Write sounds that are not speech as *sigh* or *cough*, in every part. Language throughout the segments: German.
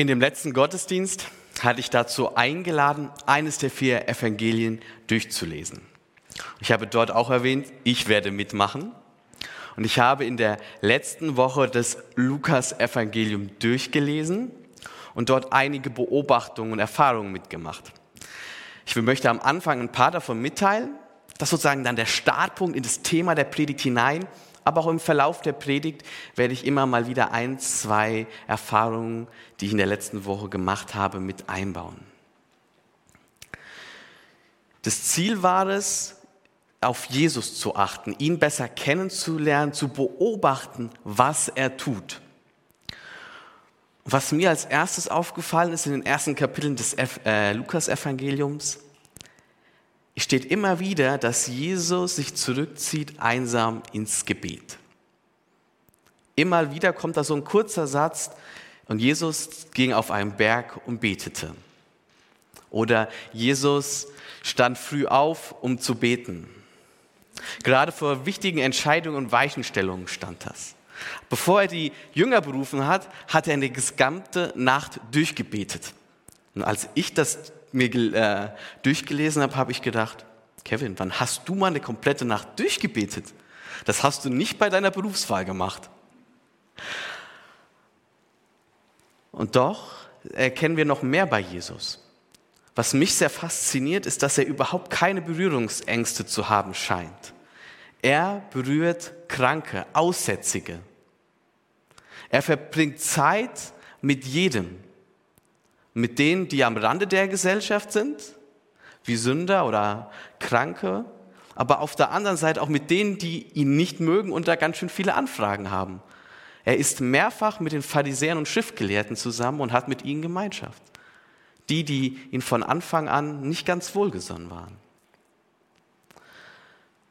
In dem letzten Gottesdienst hatte ich dazu eingeladen, eines der vier Evangelien durchzulesen. Ich habe dort auch erwähnt, ich werde mitmachen. Und ich habe in der letzten Woche das Lukas-Evangelium durchgelesen und dort einige Beobachtungen und Erfahrungen mitgemacht. Ich möchte am Anfang ein paar davon mitteilen. Das ist sozusagen dann der Startpunkt in das Thema der Predigt hinein. Aber auch im Verlauf der Predigt werde ich immer mal wieder ein, zwei Erfahrungen, die ich in der letzten Woche gemacht habe, mit einbauen. Das Ziel war es, auf Jesus zu achten, ihn besser kennenzulernen, zu beobachten, was er tut. Was mir als erstes aufgefallen ist in den ersten Kapiteln des äh, Lukas-Evangeliums, steht immer wieder, dass Jesus sich zurückzieht, einsam ins Gebet. Immer wieder kommt da so ein kurzer Satz, und Jesus ging auf einen Berg und betete. Oder Jesus stand früh auf, um zu beten. Gerade vor wichtigen Entscheidungen und Weichenstellungen stand das. Bevor er die Jünger berufen hat, hat er eine gesamte Nacht durchgebetet. Und als ich das mir äh, durchgelesen habe, habe ich gedacht, Kevin, wann hast du mal eine komplette Nacht durchgebetet? Das hast du nicht bei deiner Berufswahl gemacht. Und doch erkennen wir noch mehr bei Jesus. Was mich sehr fasziniert, ist, dass er überhaupt keine Berührungsängste zu haben scheint. Er berührt Kranke, Aussätzige. Er verbringt Zeit mit jedem. Mit denen, die am Rande der Gesellschaft sind, wie Sünder oder Kranke, aber auf der anderen Seite auch mit denen, die ihn nicht mögen und da ganz schön viele Anfragen haben. Er ist mehrfach mit den Pharisäern und Schriftgelehrten zusammen und hat mit ihnen Gemeinschaft. Die, die ihn von Anfang an nicht ganz wohlgesonnen waren.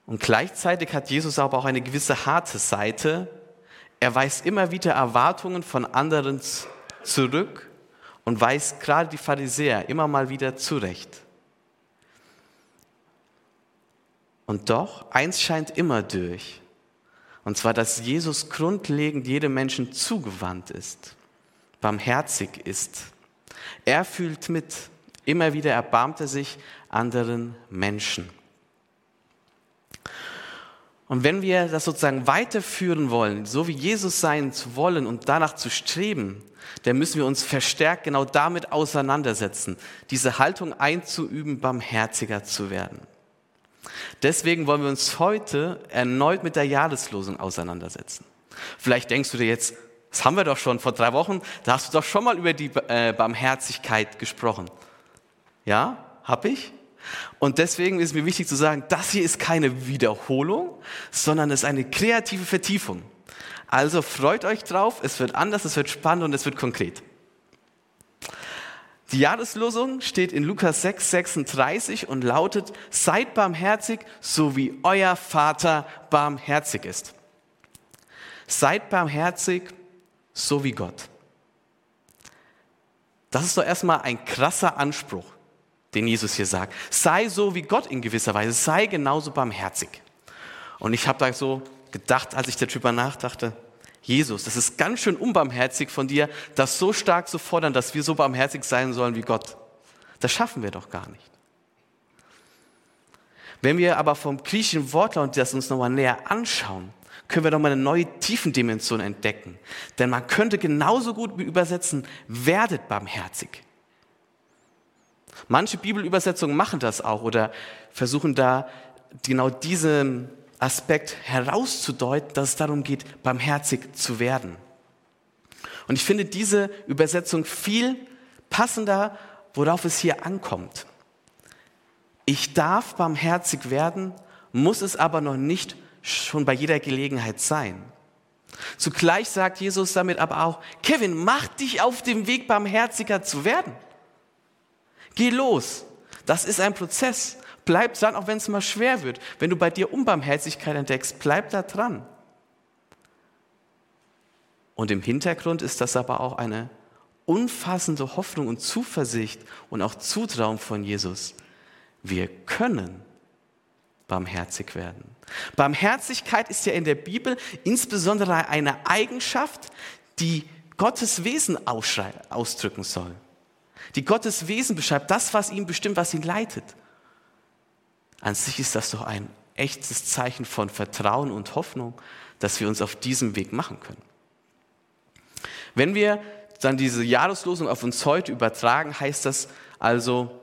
Und gleichzeitig hat Jesus aber auch eine gewisse harte Seite. Er weist immer wieder Erwartungen von anderen zurück und weist gerade die Pharisäer immer mal wieder zurecht. Und doch, eins scheint immer durch. Und zwar, dass Jesus grundlegend jedem Menschen zugewandt ist, barmherzig ist. Er fühlt mit. Immer wieder erbarmt er sich anderen Menschen. Und wenn wir das sozusagen weiterführen wollen, so wie Jesus sein zu wollen und danach zu streben, dann müssen wir uns verstärkt genau damit auseinandersetzen, diese Haltung einzuüben, barmherziger zu werden. Deswegen wollen wir uns heute erneut mit der Jahreslosung auseinandersetzen. Vielleicht denkst du dir jetzt, das haben wir doch schon vor drei Wochen, da hast du doch schon mal über die äh, Barmherzigkeit gesprochen. Ja, hab ich? Und deswegen ist mir wichtig zu sagen, das hier ist keine Wiederholung, sondern es ist eine kreative Vertiefung. Also freut euch drauf, es wird anders, es wird spannend und es wird konkret. Die Jahreslosung steht in Lukas 6, 36 und lautet, seid barmherzig, so wie euer Vater barmherzig ist. Seid barmherzig, so wie Gott. Das ist doch erstmal ein krasser Anspruch den Jesus hier sagt. Sei so wie Gott in gewisser Weise, sei genauso barmherzig. Und ich habe da so gedacht, als ich darüber nachdachte, Jesus, das ist ganz schön unbarmherzig von dir, das so stark zu fordern, dass wir so barmherzig sein sollen wie Gott. Das schaffen wir doch gar nicht. Wenn wir aber vom griechischen Wortlaut das uns nochmal näher anschauen, können wir doch mal eine neue Tiefendimension entdecken. Denn man könnte genauso gut übersetzen, werdet barmherzig. Manche Bibelübersetzungen machen das auch oder versuchen da genau diesen Aspekt herauszudeuten, dass es darum geht, barmherzig zu werden. Und ich finde diese Übersetzung viel passender, worauf es hier ankommt. Ich darf barmherzig werden, muss es aber noch nicht schon bei jeder Gelegenheit sein. Zugleich sagt Jesus damit aber auch, Kevin, mach dich auf dem Weg, barmherziger zu werden. Geh los. Das ist ein Prozess. Bleib dran, auch wenn es mal schwer wird. Wenn du bei dir Unbarmherzigkeit entdeckst, bleib da dran. Und im Hintergrund ist das aber auch eine umfassende Hoffnung und Zuversicht und auch Zutrauen von Jesus. Wir können barmherzig werden. Barmherzigkeit ist ja in der Bibel insbesondere eine Eigenschaft, die Gottes Wesen ausdrücken soll. Die Gottes Wesen beschreibt das, was ihn bestimmt, was ihn leitet. An sich ist das doch ein echtes Zeichen von Vertrauen und Hoffnung, dass wir uns auf diesem Weg machen können. Wenn wir dann diese Jahreslosung auf uns heute übertragen, heißt das also,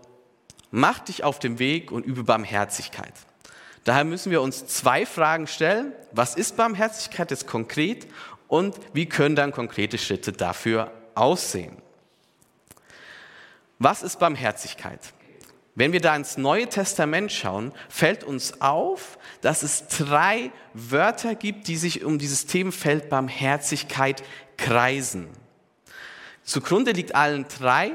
mach dich auf den Weg und übe Barmherzigkeit. Daher müssen wir uns zwei Fragen stellen. Was ist Barmherzigkeit jetzt konkret und wie können dann konkrete Schritte dafür aussehen? Was ist Barmherzigkeit? Wenn wir da ins Neue Testament schauen, fällt uns auf, dass es drei Wörter gibt, die sich um dieses Themenfeld Barmherzigkeit kreisen. Zugrunde liegt allen drei,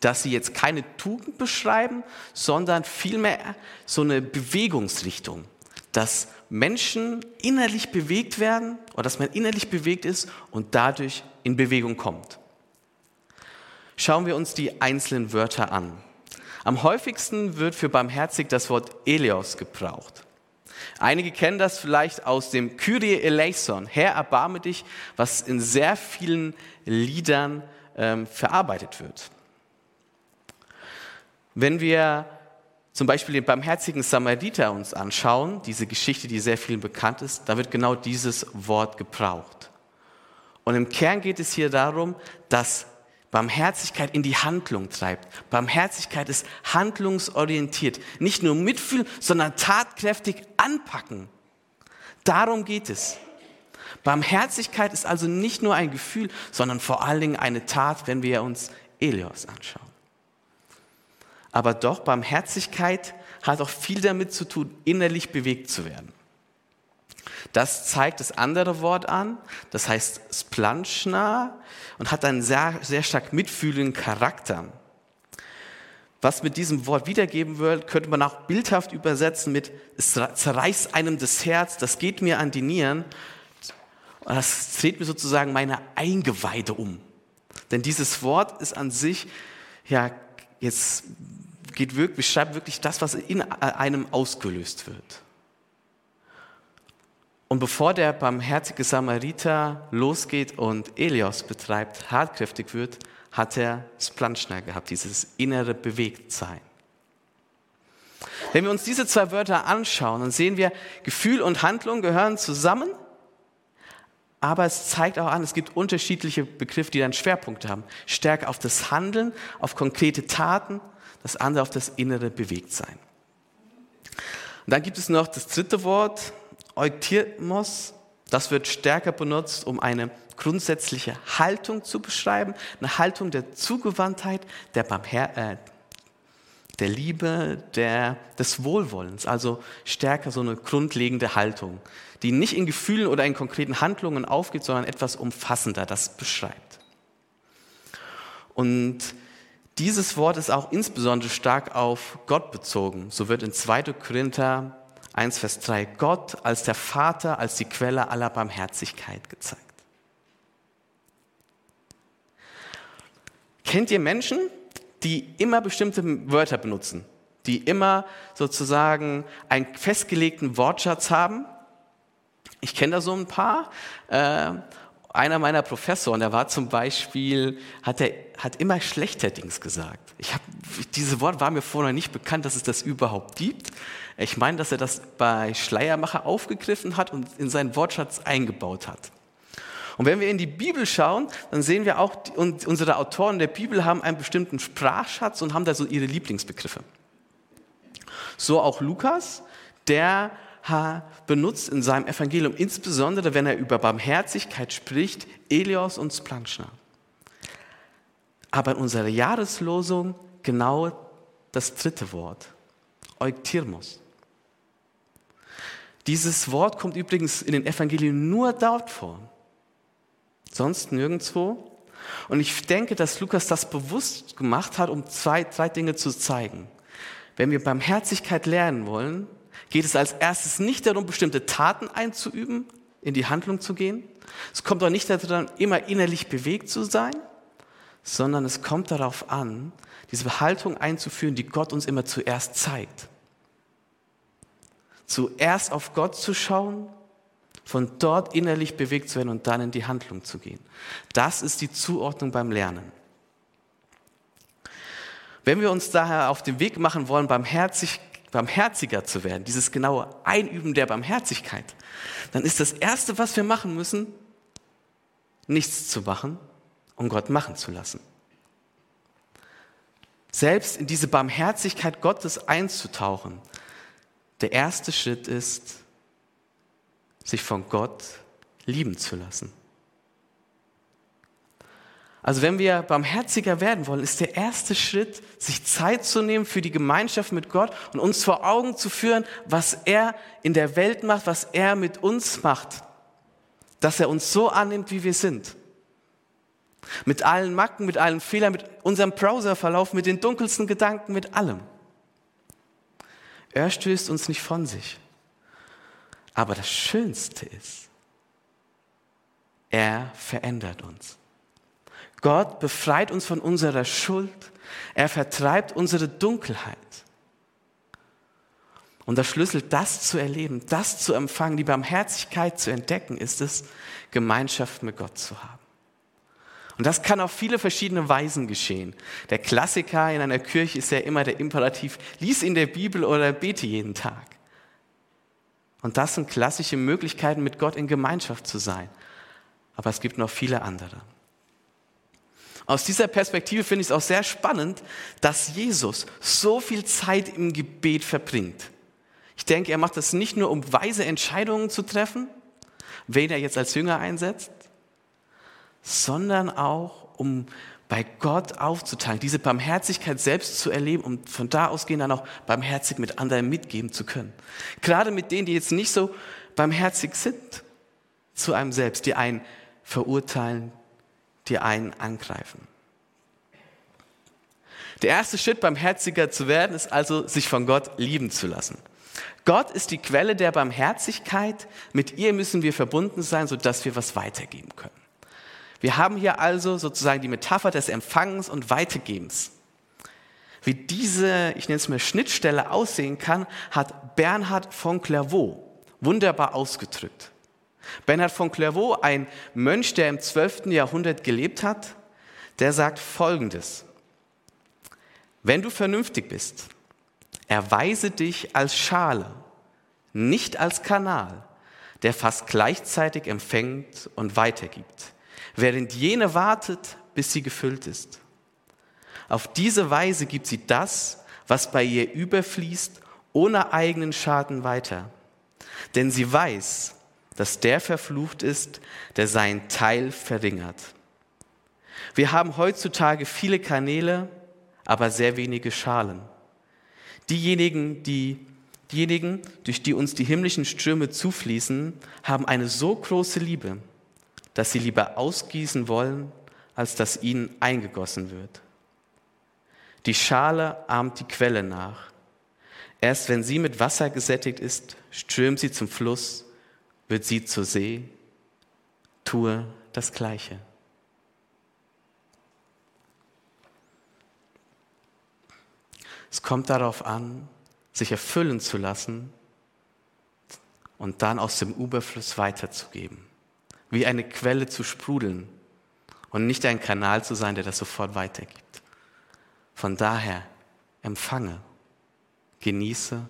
dass sie jetzt keine Tugend beschreiben, sondern vielmehr so eine Bewegungsrichtung, dass Menschen innerlich bewegt werden oder dass man innerlich bewegt ist und dadurch in Bewegung kommt. Schauen wir uns die einzelnen Wörter an. Am häufigsten wird für barmherzig das Wort Elios gebraucht. Einige kennen das vielleicht aus dem Kyrie eleison, Herr erbarme dich, was in sehr vielen Liedern ähm, verarbeitet wird. Wenn wir zum Beispiel den barmherzigen Samariter uns anschauen, diese Geschichte, die sehr vielen bekannt ist, da wird genau dieses Wort gebraucht. Und im Kern geht es hier darum, dass Barmherzigkeit in die Handlung treibt. Barmherzigkeit ist handlungsorientiert. Nicht nur mitfühlen, sondern tatkräftig anpacken. Darum geht es. Barmherzigkeit ist also nicht nur ein Gefühl, sondern vor allen Dingen eine Tat, wenn wir uns Elios anschauen. Aber doch, Barmherzigkeit hat auch viel damit zu tun, innerlich bewegt zu werden. Das zeigt das andere Wort an, das heißt Splanchna und hat einen sehr, sehr stark mitfühlenden Charakter. Was mit diesem Wort wiedergeben wird, könnte man auch bildhaft übersetzen mit, es zerreißt einem das Herz, das geht mir an die Nieren, und das dreht mir sozusagen meine Eingeweide um. Denn dieses Wort ist an sich, ja, jetzt geht wirklich, beschreibt wirklich das, was in einem ausgelöst wird. Und bevor der barmherzige Samariter losgeht und Elios betreibt, hartkräftig wird, hat er Splanchner gehabt, dieses innere Bewegtsein. Wenn wir uns diese zwei Wörter anschauen, dann sehen wir, Gefühl und Handlung gehören zusammen, aber es zeigt auch an, es gibt unterschiedliche Begriffe, die dann Schwerpunkte haben. Stärker auf das Handeln, auf konkrete Taten, das andere auf das innere Bewegtsein. Und dann gibt es noch das dritte Wort, Eutirmos, das wird stärker benutzt, um eine grundsätzliche Haltung zu beschreiben, eine Haltung der Zugewandtheit, der, Barmher äh, der Liebe, der, des Wohlwollens, also stärker so eine grundlegende Haltung, die nicht in Gefühlen oder in konkreten Handlungen aufgeht, sondern etwas umfassender das beschreibt. Und dieses Wort ist auch insbesondere stark auf Gott bezogen. So wird in 2. Korinther 1, Vers 3, Gott als der Vater, als die Quelle aller Barmherzigkeit gezeigt. Kennt ihr Menschen, die immer bestimmte Wörter benutzen, die immer sozusagen einen festgelegten Wortschatz haben? Ich kenne da so ein paar. Äh, einer meiner Professoren, der war zum Beispiel, hat, er, hat immer schlechterdings gesagt. Ich hab, diese Wort war mir vorher nicht bekannt, dass es das überhaupt gibt. Ich meine, dass er das bei Schleiermacher aufgegriffen hat und in seinen Wortschatz eingebaut hat. Und wenn wir in die Bibel schauen, dann sehen wir auch, unsere Autoren der Bibel haben einen bestimmten Sprachschatz und haben da so ihre Lieblingsbegriffe. So auch Lukas, der benutzt in seinem Evangelium, insbesondere wenn er über Barmherzigkeit spricht, Elios und Splanchna. Aber in unserer Jahreslosung genau das dritte Wort, Euktirmos. Dieses Wort kommt übrigens in den Evangelien nur dort vor, sonst nirgendwo. Und ich denke, dass Lukas das bewusst gemacht hat, um zwei, zwei Dinge zu zeigen. Wenn wir Barmherzigkeit lernen wollen, geht es als erstes nicht darum, bestimmte Taten einzuüben, in die Handlung zu gehen. Es kommt auch nicht darum, immer innerlich bewegt zu sein, sondern es kommt darauf an, diese Haltung einzuführen, die Gott uns immer zuerst zeigt zuerst auf Gott zu schauen von dort innerlich bewegt zu werden und dann in die Handlung zu gehen. Das ist die Zuordnung beim Lernen. Wenn wir uns daher auf den Weg machen wollen, barmherzig, barmherziger zu werden, dieses genaue Einüben der Barmherzigkeit, dann ist das Erste, was wir machen müssen, nichts zu machen und Gott machen zu lassen. Selbst in diese Barmherzigkeit Gottes einzutauchen, der erste Schritt ist, sich von Gott lieben zu lassen. Also wenn wir barmherziger werden wollen, ist der erste Schritt, sich Zeit zu nehmen für die Gemeinschaft mit Gott und uns vor Augen zu führen, was er in der Welt macht, was er mit uns macht. Dass er uns so annimmt, wie wir sind. Mit allen Macken, mit allen Fehlern, mit unserem Browserverlauf, mit den dunkelsten Gedanken, mit allem. Er stößt uns nicht von sich. Aber das Schönste ist, er verändert uns. Gott befreit uns von unserer Schuld. Er vertreibt unsere Dunkelheit. Und der Schlüssel, das zu erleben, das zu empfangen, die Barmherzigkeit zu entdecken, ist es, Gemeinschaft mit Gott zu haben. Und das kann auf viele verschiedene Weisen geschehen. Der Klassiker in einer Kirche ist ja immer der Imperativ, lies in der Bibel oder bete jeden Tag. Und das sind klassische Möglichkeiten, mit Gott in Gemeinschaft zu sein. Aber es gibt noch viele andere. Aus dieser Perspektive finde ich es auch sehr spannend, dass Jesus so viel Zeit im Gebet verbringt. Ich denke, er macht das nicht nur, um weise Entscheidungen zu treffen, wen er jetzt als Jünger einsetzt, sondern auch, um bei Gott aufzuteilen, diese Barmherzigkeit selbst zu erleben und von da ausgehend dann auch barmherzig mit anderen mitgeben zu können. Gerade mit denen, die jetzt nicht so barmherzig sind zu einem selbst, die einen verurteilen, die einen angreifen. Der erste Schritt, barmherziger zu werden, ist also, sich von Gott lieben zu lassen. Gott ist die Quelle der Barmherzigkeit. Mit ihr müssen wir verbunden sein, sodass wir was weitergeben können. Wir haben hier also sozusagen die Metapher des Empfangens und Weitergebens. Wie diese, ich nenne es mal Schnittstelle aussehen kann, hat Bernhard von Clairvaux wunderbar ausgedrückt. Bernhard von Clairvaux, ein Mönch, der im 12. Jahrhundert gelebt hat, der sagt Folgendes. Wenn du vernünftig bist, erweise dich als Schale, nicht als Kanal, der fast gleichzeitig empfängt und weitergibt während jene wartet, bis sie gefüllt ist. Auf diese Weise gibt sie das, was bei ihr überfließt, ohne eigenen Schaden weiter. Denn sie weiß, dass der verflucht ist, der seinen Teil verringert. Wir haben heutzutage viele Kanäle, aber sehr wenige Schalen. Diejenigen, die, diejenigen, durch die uns die himmlischen Stürme zufließen, haben eine so große Liebe, dass sie lieber ausgießen wollen, als dass ihnen eingegossen wird. Die Schale ahmt die Quelle nach. Erst wenn sie mit Wasser gesättigt ist, strömt sie zum Fluss, wird sie zur See. Tue das Gleiche. Es kommt darauf an, sich erfüllen zu lassen und dann aus dem Überfluss weiterzugeben wie eine Quelle zu sprudeln und nicht ein Kanal zu sein, der das sofort weitergibt. Von daher empfange, genieße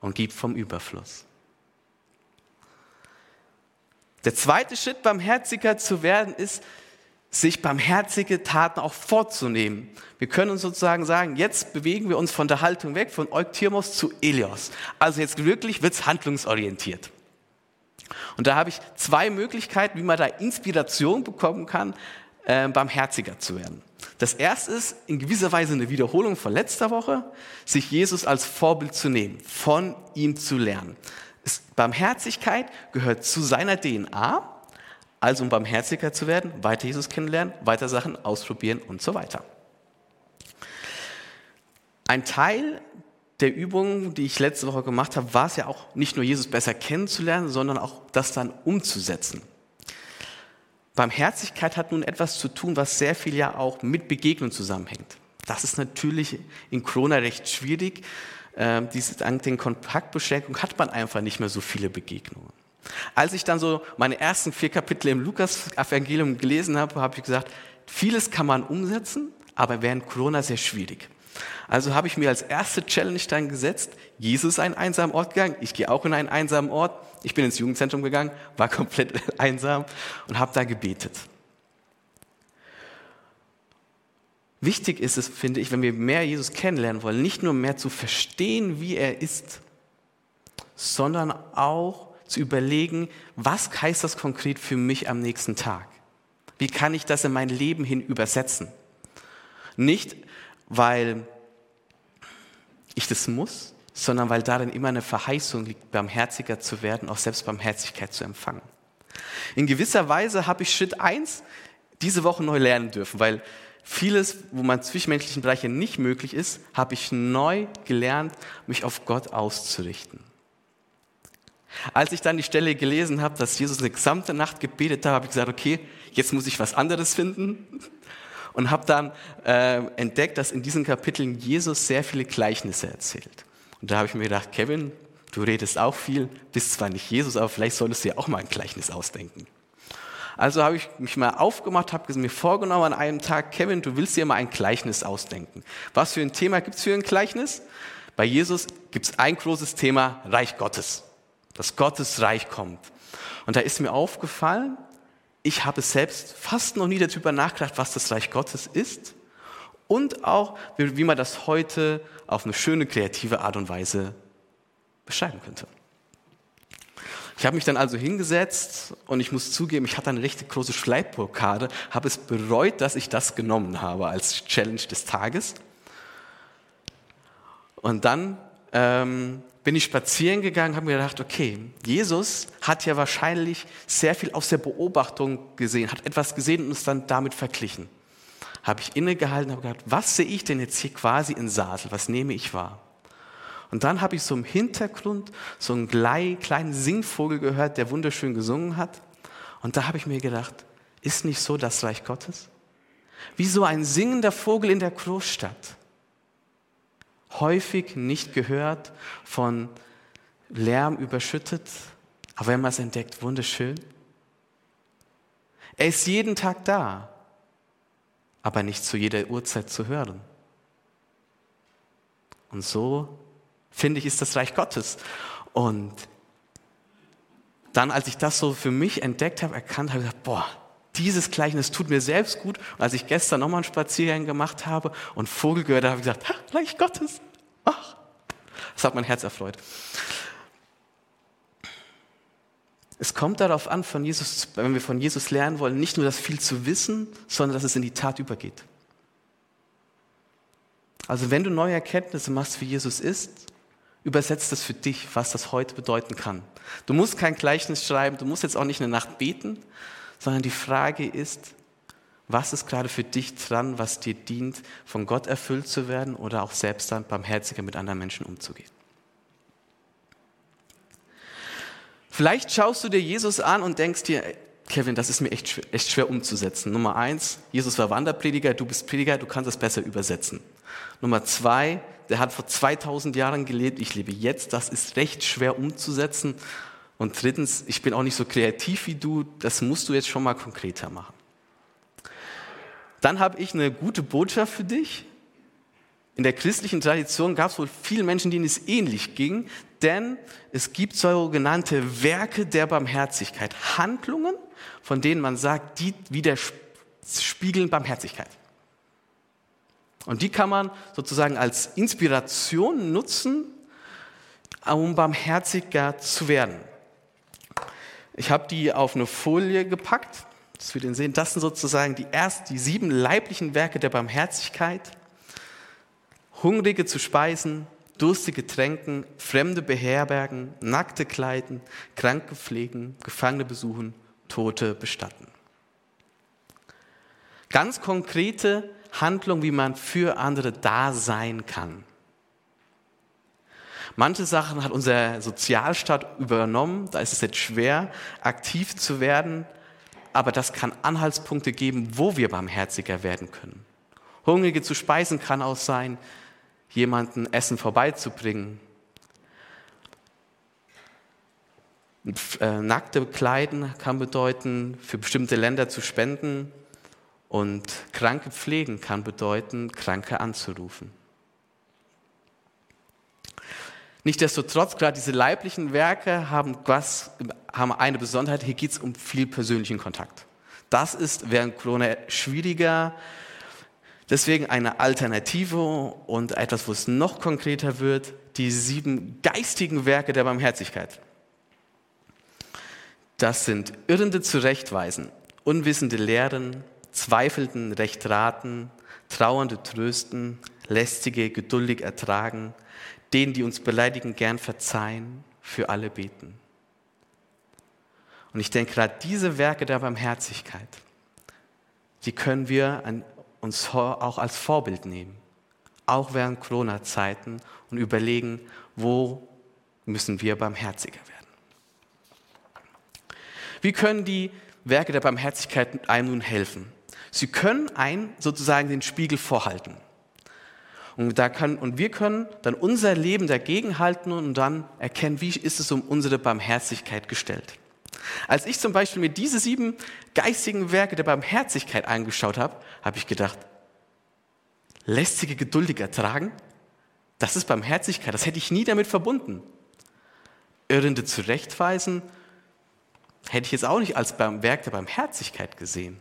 und gib vom Überfluss. Der zweite Schritt, barmherziger zu werden, ist, sich barmherzige Taten auch vorzunehmen. Wir können uns sozusagen sagen, jetzt bewegen wir uns von der Haltung weg, von Euktyrmos zu Elios. Also jetzt wirklich wird es handlungsorientiert. Und da habe ich zwei Möglichkeiten, wie man da Inspiration bekommen kann, äh, barmherziger zu werden. Das erste ist in gewisser Weise eine Wiederholung von letzter Woche, sich Jesus als Vorbild zu nehmen, von ihm zu lernen. Barmherzigkeit gehört zu seiner DNA, also um barmherziger zu werden, weiter Jesus kennenlernen, weiter Sachen ausprobieren und so weiter. Ein Teil der Übung, die ich letzte Woche gemacht habe, war es ja auch nicht nur Jesus besser kennenzulernen, sondern auch das dann umzusetzen. Barmherzigkeit hat nun etwas zu tun, was sehr viel ja auch mit Begegnung zusammenhängt. Das ist natürlich in Corona recht schwierig. Ähm, diese, dank den Kontaktbeschränkungen hat man einfach nicht mehr so viele Begegnungen. Als ich dann so meine ersten vier Kapitel im Lukas-Evangelium gelesen habe, habe ich gesagt, vieles kann man umsetzen, aber während Corona sehr schwierig. Also habe ich mir als erste Challenge dann gesetzt, Jesus ist einen einsamen Ort gegangen, ich gehe auch in einen einsamen Ort. Ich bin ins Jugendzentrum gegangen, war *laughs* komplett einsam und habe da gebetet. Wichtig ist es, finde ich, wenn wir mehr Jesus kennenlernen wollen, nicht nur mehr zu verstehen, wie er ist, sondern auch zu überlegen, was heißt das konkret für mich am nächsten Tag? Wie kann ich das in mein Leben hin übersetzen? Nicht, weil ich das muss, sondern weil darin immer eine Verheißung liegt, barmherziger zu werden, auch selbst Barmherzigkeit zu empfangen. In gewisser Weise habe ich Schritt eins diese Woche neu lernen dürfen, weil vieles, wo man zwischenmenschlichen Bereichen nicht möglich ist, habe ich neu gelernt, mich auf Gott auszurichten. Als ich dann die Stelle gelesen habe, dass Jesus eine gesamte Nacht gebetet hat, habe ich gesagt, okay, jetzt muss ich was anderes finden. Und habe dann äh, entdeckt, dass in diesen Kapiteln Jesus sehr viele Gleichnisse erzählt. Und da habe ich mir gedacht, Kevin, du redest auch viel, bist zwar nicht Jesus, aber vielleicht solltest du ja auch mal ein Gleichnis ausdenken. Also habe ich mich mal aufgemacht, habe mir vorgenommen an einem Tag, Kevin, du willst dir mal ein Gleichnis ausdenken. Was für ein Thema gibt es für ein Gleichnis? Bei Jesus gibt es ein großes Thema, Reich Gottes dass Gottes Reich kommt. Und da ist mir aufgefallen, ich habe selbst fast noch nie darüber nachgedacht, was das Reich Gottes ist und auch, wie man das heute auf eine schöne, kreative Art und Weise beschreiben könnte. Ich habe mich dann also hingesetzt und ich muss zugeben, ich hatte eine richtig große Schleibblockade, habe es bereut, dass ich das genommen habe als Challenge des Tages. Und dann ähm, bin ich spazieren gegangen, habe mir gedacht, okay, Jesus hat ja wahrscheinlich sehr viel aus der Beobachtung gesehen, hat etwas gesehen und es dann damit verglichen. Habe ich innegehalten, habe gedacht, was sehe ich denn jetzt hier quasi in Sasel, was nehme ich wahr? Und dann habe ich so im Hintergrund so einen kleinen Singvogel gehört, der wunderschön gesungen hat. Und da habe ich mir gedacht, ist nicht so das Reich Gottes? Wie so ein singender Vogel in der Großstadt häufig nicht gehört, von Lärm überschüttet, aber wenn man es entdeckt, wunderschön. Er ist jeden Tag da, aber nicht zu jeder Uhrzeit zu hören. Und so, finde ich, ist das Reich Gottes. Und dann, als ich das so für mich entdeckt habe, erkannt habe, ich gesagt, boah, dieses Gleichnis tut mir selbst gut. Und als ich gestern nochmal einen Spaziergang gemacht habe und Vogel gehört habe, habe ich gesagt, ha, Reich Gottes. Ach, das hat mein Herz erfreut. Es kommt darauf an, von Jesus, wenn wir von Jesus lernen wollen, nicht nur das viel zu wissen, sondern dass es in die Tat übergeht. Also wenn du neue Erkenntnisse machst, wie Jesus ist, übersetzt das für dich, was das heute bedeuten kann. Du musst kein Gleichnis schreiben, du musst jetzt auch nicht eine Nacht beten, sondern die Frage ist, was ist gerade für dich dran, was dir dient, von Gott erfüllt zu werden oder auch selbst dann barmherziger mit anderen Menschen umzugehen? Vielleicht schaust du dir Jesus an und denkst dir, Kevin, das ist mir echt, echt schwer umzusetzen. Nummer eins, Jesus war Wanderprediger, du bist Prediger, du kannst das besser übersetzen. Nummer zwei, der hat vor 2000 Jahren gelebt, ich lebe jetzt, das ist recht schwer umzusetzen. Und drittens, ich bin auch nicht so kreativ wie du, das musst du jetzt schon mal konkreter machen. Dann habe ich eine gute Botschaft für dich. In der christlichen Tradition gab es wohl viele Menschen, denen es ähnlich ging, denn es gibt sogenannte Werke der Barmherzigkeit, Handlungen, von denen man sagt, die widerspiegeln Barmherzigkeit. Und die kann man sozusagen als Inspiration nutzen, um barmherziger zu werden. Ich habe die auf eine Folie gepackt, dass wir den sehen. Das sind sozusagen die ersten, die sieben leiblichen Werke der Barmherzigkeit. Hungrige zu speisen, Durstige tränken, Fremde beherbergen, Nackte kleiden, Kranke pflegen, Gefangene besuchen, Tote bestatten. Ganz konkrete Handlung, wie man für andere da sein kann. Manche Sachen hat unser Sozialstaat übernommen, da ist es jetzt schwer, aktiv zu werden, aber das kann Anhaltspunkte geben, wo wir barmherziger werden können. Hungrige zu speisen kann auch sein, jemanden Essen vorbeizubringen. Äh, nackte Kleiden kann bedeuten, für bestimmte Länder zu spenden. Und Kranke pflegen kann bedeuten, Kranke anzurufen. Nichtsdestotrotz, gerade diese leiblichen Werke haben, was, haben eine Besonderheit, hier geht es um viel persönlichen Kontakt. Das ist während Corona schwieriger. Deswegen eine Alternative und etwas, wo es noch konkreter wird, die sieben geistigen Werke der Barmherzigkeit. Das sind Irrende zurechtweisen, Unwissende lehren, Zweifelnden recht raten, Trauernde trösten, Lästige geduldig ertragen, denen, die uns beleidigen, gern verzeihen, für alle beten. Und ich denke, gerade diese Werke der Barmherzigkeit, die können wir uns auch als Vorbild nehmen, auch während Corona-Zeiten und überlegen, wo müssen wir barmherziger werden. Wie können die Werke der Barmherzigkeit einem nun helfen? Sie können einen sozusagen den Spiegel vorhalten. Und, da kann, und wir können dann unser Leben dagegen halten und dann erkennen, wie ist es um unsere Barmherzigkeit gestellt. Als ich zum Beispiel mir diese sieben geistigen Werke der Barmherzigkeit angeschaut habe, habe ich gedacht, lästige geduldig ertragen, das ist Barmherzigkeit, das hätte ich nie damit verbunden. Irrende zurechtweisen, hätte ich jetzt auch nicht als Werk der Barmherzigkeit gesehen.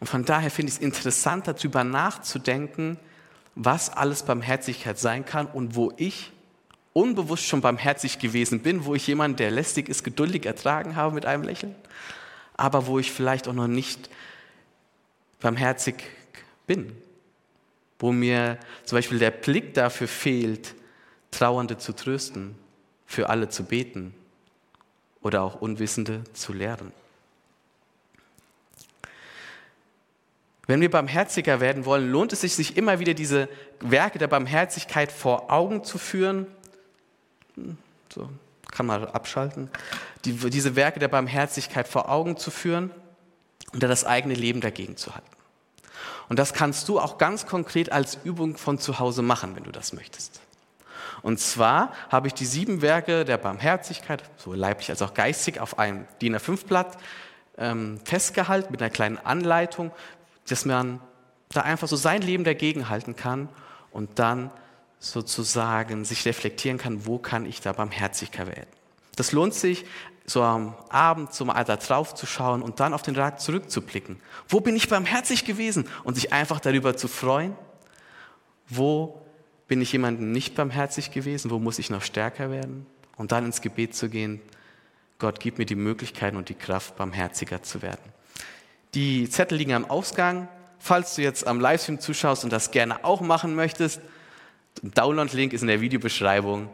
Und von daher finde ich es interessant, darüber nachzudenken, was alles Barmherzigkeit sein kann und wo ich unbewusst schon barmherzig gewesen bin, wo ich jemanden, der lästig ist, geduldig ertragen habe mit einem Lächeln, aber wo ich vielleicht auch noch nicht barmherzig bin, wo mir zum Beispiel der Blick dafür fehlt, Trauernde zu trösten, für alle zu beten oder auch Unwissende zu lehren. Wenn wir barmherziger werden wollen, lohnt es sich, sich immer wieder diese Werke der Barmherzigkeit vor Augen zu führen so, kann man abschalten. Die, diese Werke der Barmherzigkeit vor Augen zu führen und dann das eigene Leben dagegen zu halten. Und das kannst du auch ganz konkret als Übung von zu Hause machen, wenn du das möchtest. Und zwar habe ich die sieben Werke der Barmherzigkeit, sowohl leiblich als auch geistig, auf einem DIN A5-Blatt ähm, festgehalten mit einer kleinen Anleitung, dass man da einfach so sein Leben dagegen halten kann und dann sozusagen sich reflektieren kann, wo kann ich da barmherziger werden. Das lohnt sich, so am Abend zum Alter drauf zu schauen und dann auf den Rat zurückzublicken. Wo bin ich barmherzig gewesen? Und sich einfach darüber zu freuen. Wo bin ich jemandem nicht barmherzig gewesen? Wo muss ich noch stärker werden? Und dann ins Gebet zu gehen. Gott, gib mir die Möglichkeiten und die Kraft, barmherziger zu werden. Die Zettel liegen am Ausgang. Falls du jetzt am Livestream zuschaust und das gerne auch machen möchtest, Download-Link ist in der Videobeschreibung.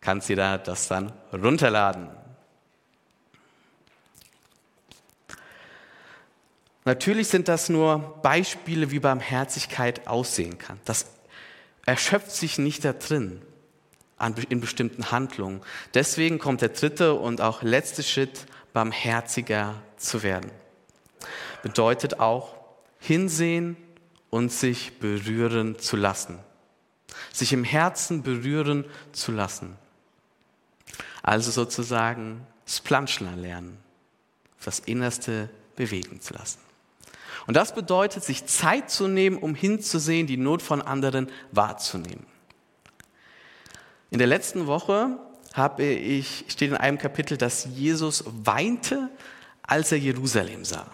Kannst du da das dann runterladen. Natürlich sind das nur Beispiele, wie Barmherzigkeit aussehen kann. Das erschöpft sich nicht da drin in bestimmten Handlungen. Deswegen kommt der dritte und auch letzte Schritt, barmherziger zu werden. Bedeutet auch hinsehen und sich berühren zu lassen sich im Herzen berühren zu lassen. Also sozusagen Splanschler lernen, das Innerste bewegen zu lassen. Und das bedeutet, sich Zeit zu nehmen, um hinzusehen, die Not von anderen wahrzunehmen. In der letzten Woche habe ich, steht in einem Kapitel, dass Jesus weinte, als er Jerusalem sah.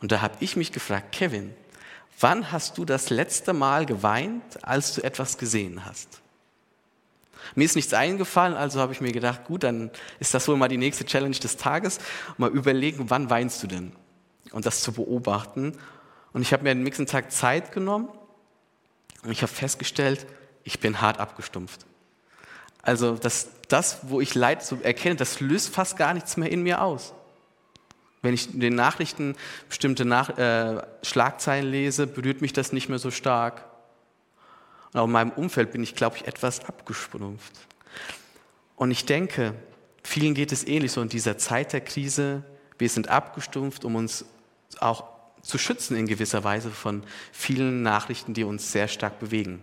Und da habe ich mich gefragt, Kevin, Wann hast du das letzte Mal geweint, als du etwas gesehen hast? Mir ist nichts eingefallen, also habe ich mir gedacht, gut, dann ist das wohl mal die nächste Challenge des Tages. Mal überlegen, wann weinst du denn? Und das zu beobachten. Und ich habe mir den nächsten Tag Zeit genommen und ich habe festgestellt, ich bin hart abgestumpft. Also das, das, wo ich Leid so erkenne, das löst fast gar nichts mehr in mir aus. Wenn ich in den Nachrichten bestimmte Nach äh, Schlagzeilen lese, berührt mich das nicht mehr so stark. Und auch in meinem Umfeld bin ich, glaube ich, etwas abgestumpft. Und ich denke, vielen geht es ähnlich so in dieser Zeit der Krise. Wir sind abgestumpft, um uns auch zu schützen in gewisser Weise von vielen Nachrichten, die uns sehr stark bewegen.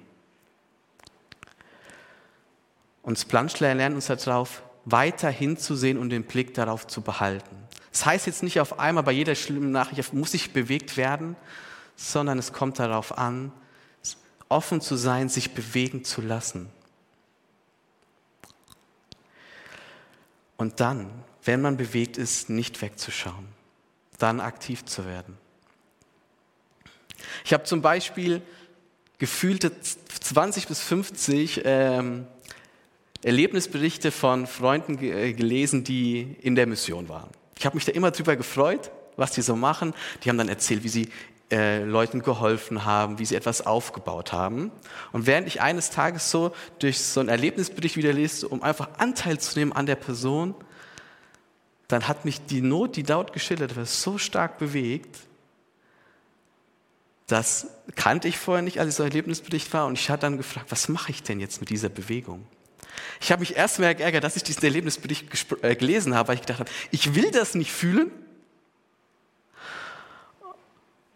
Und Planschler lernt uns darauf, weiter hinzusehen und den Blick darauf zu behalten. Das heißt jetzt nicht auf einmal bei jeder schlimmen Nachricht muss ich bewegt werden, sondern es kommt darauf an, offen zu sein, sich bewegen zu lassen. Und dann, wenn man bewegt ist, nicht wegzuschauen, dann aktiv zu werden. Ich habe zum Beispiel gefühlte 20 bis 50 ähm, Erlebnisberichte von Freunden äh, gelesen, die in der Mission waren. Ich habe mich da immer drüber gefreut, was die so machen. Die haben dann erzählt, wie sie äh, Leuten geholfen haben, wie sie etwas aufgebaut haben. Und während ich eines Tages so durch so einen Erlebnisbericht wieder lese, um einfach Anteil zu nehmen an der Person, dann hat mich die Not, die dort geschildert wird, so stark bewegt, das kannte ich vorher nicht, als ich so ein Erlebnisbericht war. Und ich hatte dann gefragt, was mache ich denn jetzt mit dieser Bewegung? Ich habe mich erst mal geärgert, dass ich diesen Erlebnisbericht äh, gelesen habe, weil ich gedacht habe, ich will das nicht fühlen.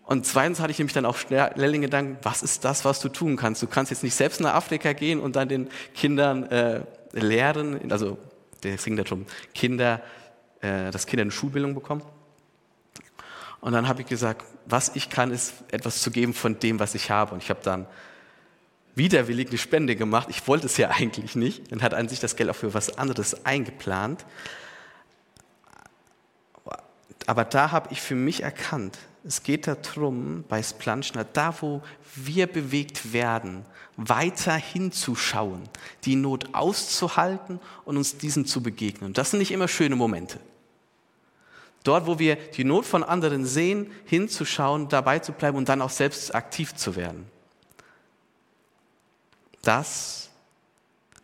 Und zweitens hatte ich nämlich dann auch schnell den Gedanken, was ist das, was du tun kannst? Du kannst jetzt nicht selbst nach Afrika gehen und dann den Kindern äh, lehren, also der singt darum, Kinder, äh, dass Kinder eine Schulbildung bekommen. Und dann habe ich gesagt, was ich kann, ist etwas zu geben von dem, was ich habe. Und ich habe dann widerwillig eine Spende gemacht. Ich wollte es ja eigentlich nicht und hat an sich das Geld auch für was anderes eingeplant. Aber da habe ich für mich erkannt, es geht darum, bei Splanchner, da wo wir bewegt werden, weiter hinzuschauen, die Not auszuhalten und uns diesen zu begegnen. Das sind nicht immer schöne Momente. Dort, wo wir die Not von anderen sehen, hinzuschauen, dabei zu bleiben und dann auch selbst aktiv zu werden. Das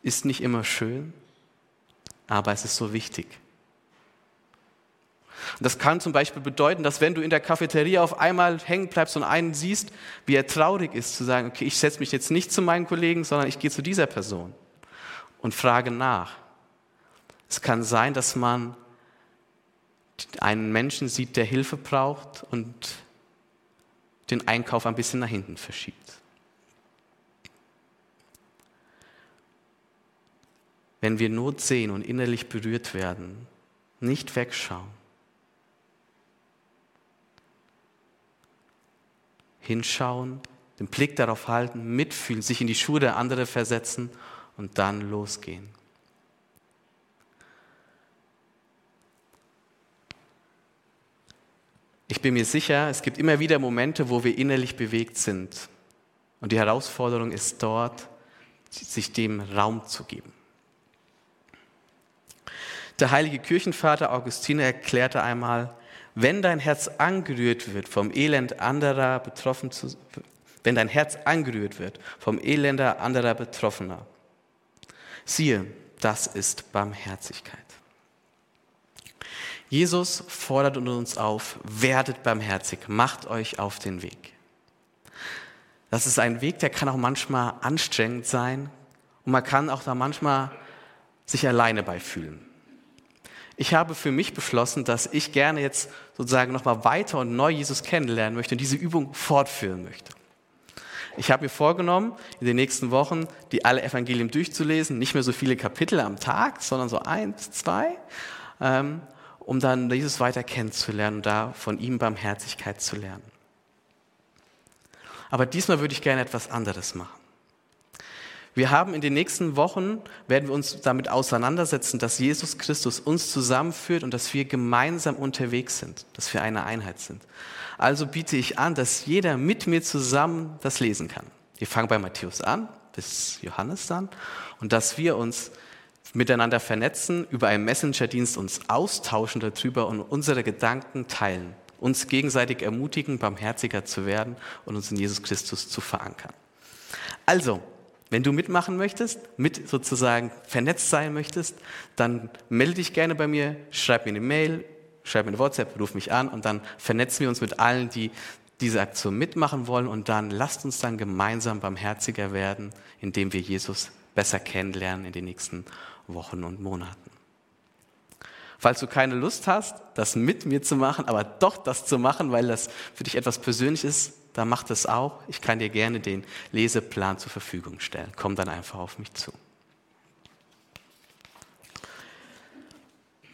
ist nicht immer schön, aber es ist so wichtig. Und das kann zum Beispiel bedeuten, dass wenn du in der Cafeteria auf einmal hängen bleibst und einen siehst, wie er traurig ist, zu sagen, okay, ich setze mich jetzt nicht zu meinen Kollegen, sondern ich gehe zu dieser Person und frage nach. Es kann sein, dass man einen Menschen sieht, der Hilfe braucht und den Einkauf ein bisschen nach hinten verschiebt. Wenn wir Not sehen und innerlich berührt werden, nicht wegschauen, hinschauen, den Blick darauf halten, mitfühlen, sich in die Schuhe der anderen versetzen und dann losgehen. Ich bin mir sicher, es gibt immer wieder Momente, wo wir innerlich bewegt sind. Und die Herausforderung ist dort, sich dem Raum zu geben. Der heilige Kirchenvater Augustine erklärte einmal, wenn dein Herz angerührt wird, vom Elend anderer betroffen zu, wenn dein Herz angerührt wird, vom Elender anderer Betroffener, siehe, das ist Barmherzigkeit. Jesus fordert uns auf, werdet barmherzig, macht euch auf den Weg. Das ist ein Weg, der kann auch manchmal anstrengend sein und man kann auch da manchmal sich alleine beifühlen. Ich habe für mich beschlossen, dass ich gerne jetzt sozusagen nochmal weiter und neu Jesus kennenlernen möchte und diese Übung fortführen möchte. Ich habe mir vorgenommen, in den nächsten Wochen die alle Evangelien durchzulesen, nicht mehr so viele Kapitel am Tag, sondern so eins, zwei, ähm, um dann Jesus weiter kennenzulernen und da von ihm Barmherzigkeit zu lernen. Aber diesmal würde ich gerne etwas anderes machen. Wir haben in den nächsten Wochen, werden wir uns damit auseinandersetzen, dass Jesus Christus uns zusammenführt und dass wir gemeinsam unterwegs sind, dass wir eine Einheit sind. Also biete ich an, dass jeder mit mir zusammen das lesen kann. Wir fangen bei Matthäus an, bis Johannes dann, und dass wir uns miteinander vernetzen, über einen Messenger-Dienst uns austauschen darüber und unsere Gedanken teilen, uns gegenseitig ermutigen, barmherziger zu werden und uns in Jesus Christus zu verankern. Also, wenn du mitmachen möchtest, mit sozusagen vernetzt sein möchtest, dann melde dich gerne bei mir, schreib mir eine Mail, schreib mir eine WhatsApp, ruf mich an und dann vernetzen wir uns mit allen, die diese Aktion mitmachen wollen und dann lasst uns dann gemeinsam barmherziger werden, indem wir Jesus besser kennenlernen in den nächsten Wochen und Monaten. Falls du keine Lust hast, das mit mir zu machen, aber doch das zu machen, weil das für dich etwas Persönliches ist, dann mach das auch. Ich kann dir gerne den Leseplan zur Verfügung stellen. Komm dann einfach auf mich zu.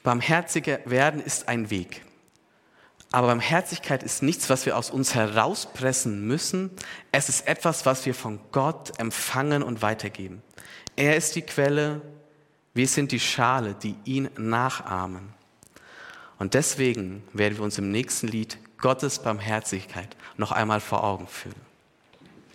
Barmherziger werden ist ein Weg. Aber Barmherzigkeit ist nichts, was wir aus uns herauspressen müssen. Es ist etwas, was wir von Gott empfangen und weitergeben. Er ist die Quelle, wir sind die Schale, die ihn nachahmen. Und deswegen werden wir uns im nächsten Lied Gottes Barmherzigkeit noch einmal vor Augen führen.